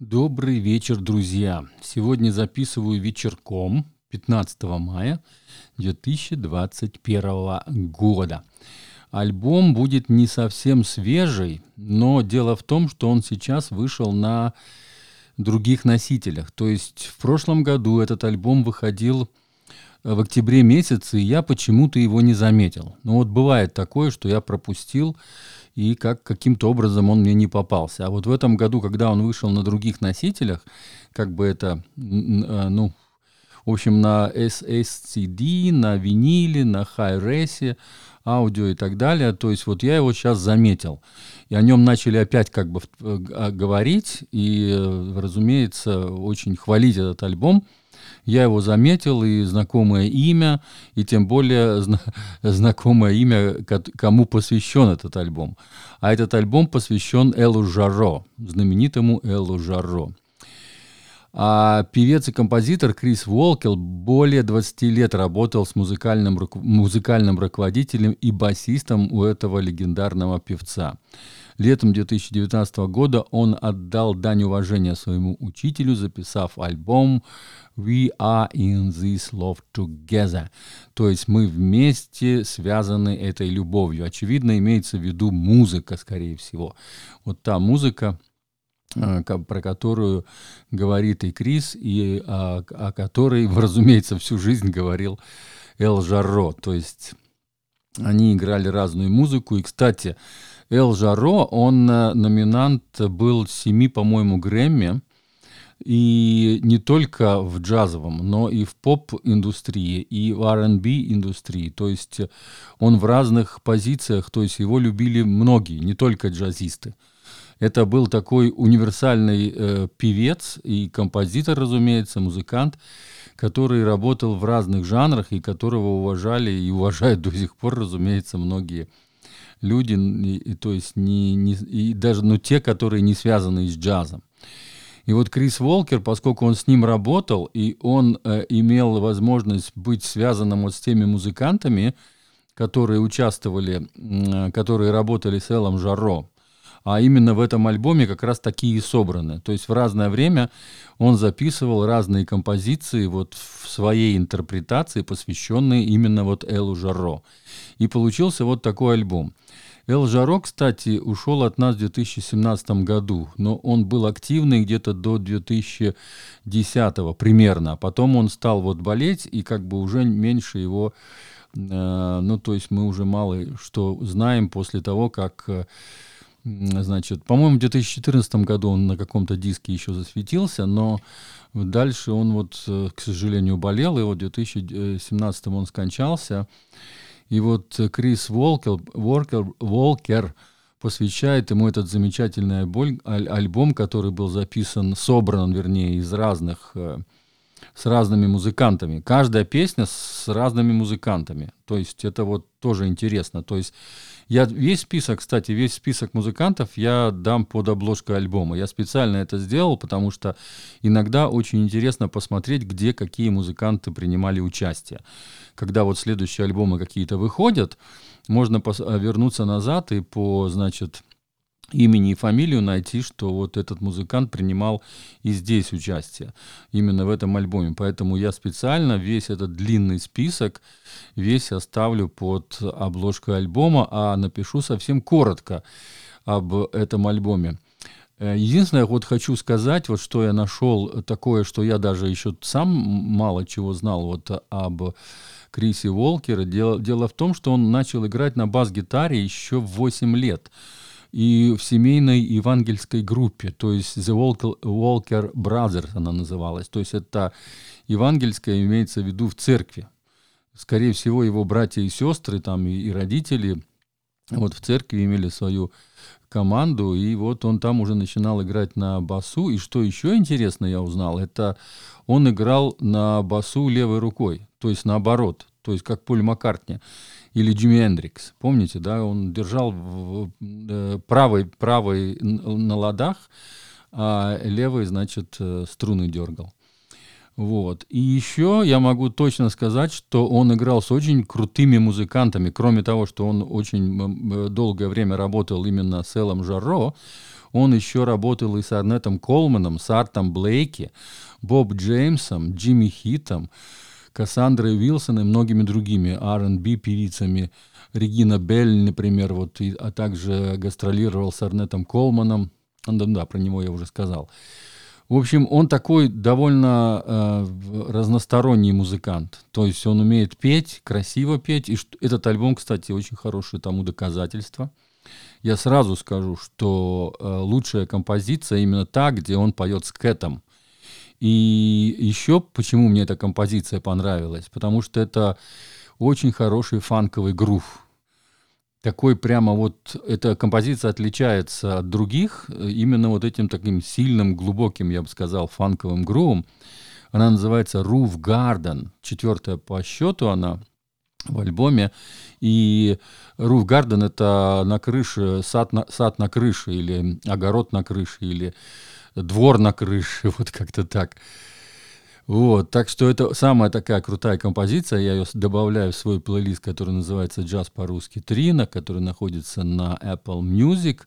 Добрый вечер, друзья. Сегодня записываю вечерком 15 мая 2021 года. Альбом будет не совсем свежий, но дело в том, что он сейчас вышел на других носителях. То есть в прошлом году этот альбом выходил в октябре месяце, и я почему-то его не заметил. Ну вот бывает такое, что я пропустил, и как, каким-то образом он мне не попался. А вот в этом году, когда он вышел на других носителях, как бы это, э, ну, в общем, на SSCD, на виниле, на Hi-Res, аудио и так далее. То есть вот я его сейчас заметил. И о нем начали опять как бы э, а, говорить. И, э, разумеется, очень хвалить этот альбом. Я его заметил, и знакомое имя, и тем более зна- знакомое имя, кому посвящен этот альбом. А этот альбом посвящен Элу Жаро, знаменитому Элу Жаро. А певец и композитор Крис Уолкел более 20 лет работал с музыкальным, музыкальным руководителем и басистом у этого легендарного певца. Летом 2019 года он отдал дань уважения своему учителю, записав альбом «We are in this love together», то есть мы вместе связаны этой любовью. Очевидно, имеется в виду музыка, скорее всего. Вот та музыка, э, про которую говорит и Крис, и о, о которой, разумеется, всю жизнь говорил Эл Жарро. То есть они играли разную музыку. И, кстати, Эл Жаро, он э, номинант был семи, по-моему, Грэмми. И не только в джазовом, но и в поп-индустрии, и в R&B индустрии. То есть он в разных позициях, то есть его любили многие, не только джазисты. Это был такой универсальный э, певец и композитор, разумеется, музыкант, который работал в разных жанрах и которого уважали и уважают до сих пор, разумеется, многие люди, и, то есть не, не, и даже ну, те, которые не связаны с джазом. И вот Крис Волкер, поскольку он с ним работал, и он э, имел возможность быть связанным вот с теми музыкантами, которые участвовали, э, которые работали с Элом Жарро, а именно в этом альбоме как раз такие и собраны. То есть в разное время он записывал разные композиции вот в своей интерпретации, посвященные именно вот Элу Жарро. И получился вот такой альбом. Эл Жаро, кстати, ушел от нас в 2017 году, но он был активный где-то до 2010 примерно. Потом он стал вот болеть, и как бы уже меньше его, э, ну то есть мы уже мало что знаем после того, как э, Значит, по-моему, в 2014 году он на каком-то диске еще засветился, но дальше он вот, э, к сожалению, болел, и вот в 2017 он скончался. И вот Крис Волкер, Волкер, Волкер посвящает ему этот замечательный альбом, который был записан, собран, вернее, из разных э, с разными музыкантами. Каждая песня с разными музыкантами. То есть это вот тоже интересно. То есть я весь список, кстати, весь список музыкантов я дам под обложкой альбома. Я специально это сделал, потому что иногда очень интересно посмотреть, где какие музыканты принимали участие. Когда вот следующие альбомы какие-то выходят, можно вернуться назад и по, значит, имени и фамилию найти, что вот этот музыкант принимал и здесь участие, именно в этом альбоме. Поэтому я специально весь этот длинный список, весь оставлю под обложкой альбома, а напишу совсем коротко об этом альбоме. Э, единственное, вот хочу сказать, вот что я нашел такое, что я даже еще сам мало чего знал вот об Крисе Волкере. Дело, дело в том, что он начал играть на бас-гитаре еще в 8 лет и в семейной евангельской группе, то есть The Walker, Brothers она называлась. То есть это евангельская имеется в виду в церкви. Скорее всего, его братья и сестры там и, и родители вот в церкви имели свою команду, и вот он там уже начинал играть на басу. И что еще интересно я узнал, это он играл на басу левой рукой, то есть наоборот, то есть как Поль Маккартни или Джимми Эндрикс. Помните, да, он держал э, правой, правой на ладах, а левой, значит, э, струны дергал. Вот. И еще я могу точно сказать, что он играл с очень крутыми музыкантами. Кроме того, что он очень долгое время работал именно с Элом Жарро, Он еще работал и с Арнетом Колманом, с Артом Блейки, Боб Джеймсом, Джимми Хитом, Кассандрой Уилсон и многими другими R&B певицами. Регина Белль, например, вот, и, а также гастролировал с Арнетом Колманом. Да, да, про него я уже сказал. В общем, он такой довольно э, разносторонний музыкант. То есть он умеет петь, красиво петь. И этот альбом, кстати, очень хорошее тому доказательство. Я сразу скажу, что э, лучшая композиция именно та, где он поет с Кэтом. И еще почему мне эта композиция понравилась? Потому что это очень хороший фанковый грув. Такой прямо вот, эта композиция отличается от других э, именно вот этим таким сильным, глубоким, я бы сказал, фанковым грувом. Она называется Roof Garden, четвертая по счету она в альбоме. И Roof Garden — это на крыше, сад на, сад на крыше, или огород на крыше, или двор на крыше, вот как-то так. Вот, так что это самая такая крутая композиция. Я ее добавляю в свой плейлист, который называется «Джаз по-русски Трина», который находится на Apple Music.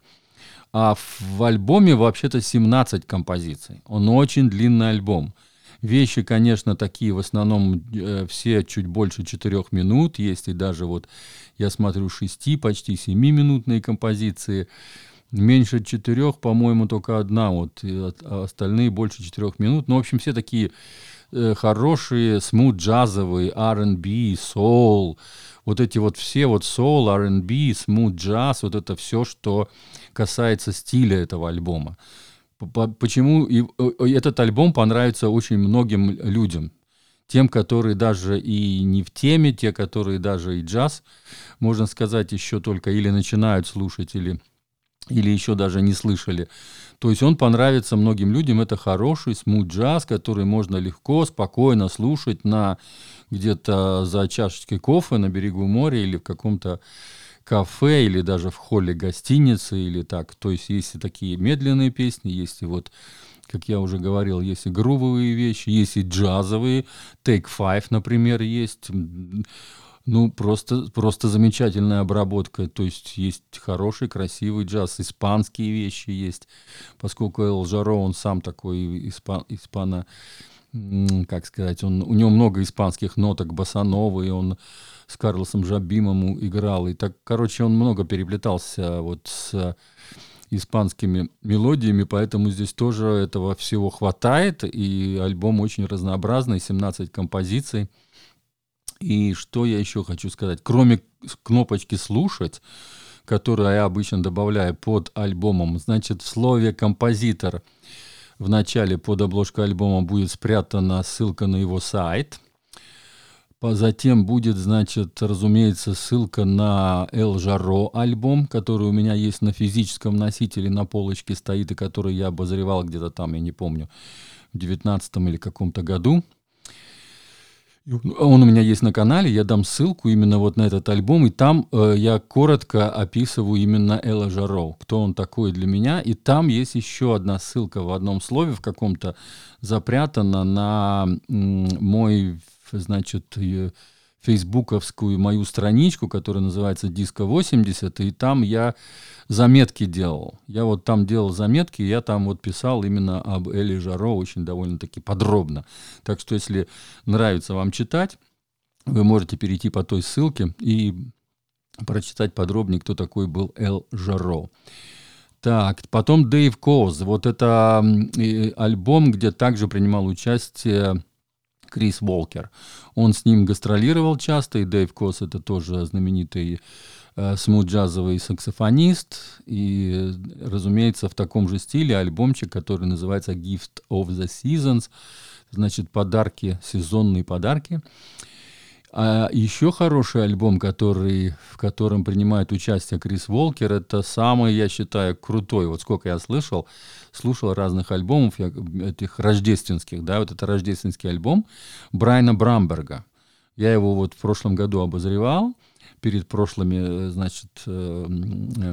А в альбоме вообще-то 17 композиций. Он очень длинный альбом. Вещи, конечно, такие в основном э, все чуть больше четырех минут. Есть и даже вот, я смотрю, шести, почти семиминутные композиции. Меньше четырех, по-моему, только одна, вот, а остальные больше четырех минут. Ну, в общем, все такие э, хорошие, смут джазовые, R&B, soul, вот эти вот все вот soul, R&B, смут джаз, вот это все, что касается стиля этого альбома. Почему этот альбом понравится очень многим людям, тем, которые даже и не в теме, те, которые даже и джаз, можно сказать, еще только или начинают слушать, или или еще даже не слышали. То есть он понравится многим людям. Это хороший смут джаз, который можно легко, спокойно слушать на где-то за чашечкой кофе на берегу моря или в каком-то кафе или даже в холле гостиницы или так. То есть есть и такие медленные песни, есть и вот, как я уже говорил, есть и грувовые вещи, есть и джазовые. Take Five, например, есть. Ну, просто, просто замечательная обработка. То есть есть хороший, красивый джаз, испанские вещи есть. Поскольку Эл Жаро, он сам такой испан, испано... Как сказать, он, у него много испанских ноток, басановый, он с Карлосом Жабимом играл. И так, короче, он много переплетался вот с испанскими мелодиями, поэтому здесь тоже этого всего хватает, и альбом очень разнообразный, 17 композиций. И что я еще хочу сказать? Кроме кнопочки «Слушать», которую я обычно добавляю под альбомом, значит, в слове «композитор» в начале под обложкой альбома будет спрятана ссылка на его сайт. Затем будет, значит, разумеется, ссылка на El Jaro альбом, который у меня есть на физическом носителе, на полочке стоит, и который я обозревал где-то там, я не помню, в 19 или каком-то году. Он у меня есть на канале, я дам ссылку именно вот на этот альбом, и там э, я коротко описываю именно Элла Жаро, кто он такой для меня, и там есть еще одна ссылка в одном слове, в каком-то запрятана на мой, значит, фейсбуковскую мою страничку, которая называется Диско 80, и там я заметки делал. Я вот там делал заметки, я там вот писал именно об Эли Жаро очень довольно-таки подробно. Так что если нравится вам читать, вы можете перейти по той ссылке и прочитать подробнее, кто такой был Эл Жаро. Так, потом Дэйв Коуз. Вот это альбом, где также принимал участие Крис Волкер. Он с ним гастролировал часто, и Дэйв Кос это тоже знаменитый смут-джазовый саксофонист. И, разумеется, в таком же стиле альбомчик, который называется Gift of the Seasons, значит, подарки, сезонные подарки. А еще хороший альбом, который, в котором принимает участие Крис Волкер, это самый, я считаю, крутой. Вот сколько я слышал, слушал разных альбомов, этих рождественских, да, вот это рождественский альбом Брайана Брамберга. Я его вот в прошлом году обозревал. Перед прошлыми, значит,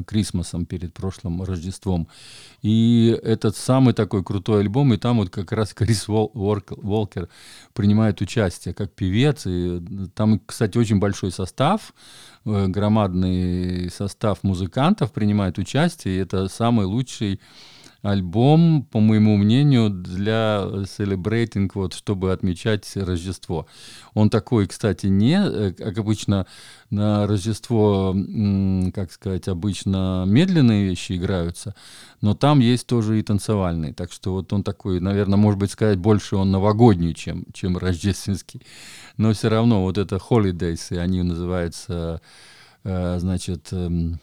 Крисмасом, перед прошлым Рождеством. И этот самый такой крутой альбом, и там вот как раз Крис Уолкер принимает участие как певец. И там, кстати, очень большой состав, громадный состав музыкантов принимает участие. И это самый лучший альбом, по моему мнению, для celebrating, вот, чтобы отмечать Рождество. Он такой, кстати, не, э, как обычно, на Рождество, как сказать, обычно медленные вещи играются, но там есть тоже и танцевальные. Так что вот он такой, наверное, может быть, сказать, больше он новогодний, чем, чем рождественский. Но все равно вот это holidays, и они называются э, значит, эм,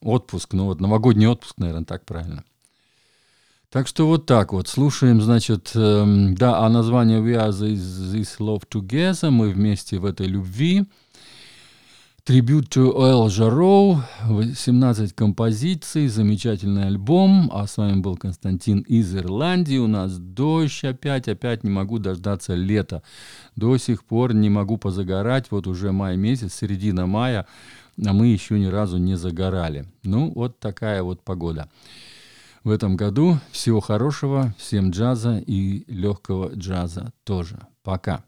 отпуск, ну вот новогодний отпуск, наверное, так правильно. Так что вот так вот. Слушаем, значит, э, да, а название We are this, this Love Together, мы вместе в этой любви. Tribute to Oil Jarrow, 17 композиций, замечательный альбом. А с вами был Константин из Ирландии. У нас дождь опять, опять не могу дождаться лета. До сих пор не могу позагорать. Вот уже май месяц, середина мая, а мы еще ни разу не загорали. Ну, вот такая вот погода в этом году. Всего хорошего, всем джаза и легкого джаза тоже. Пока.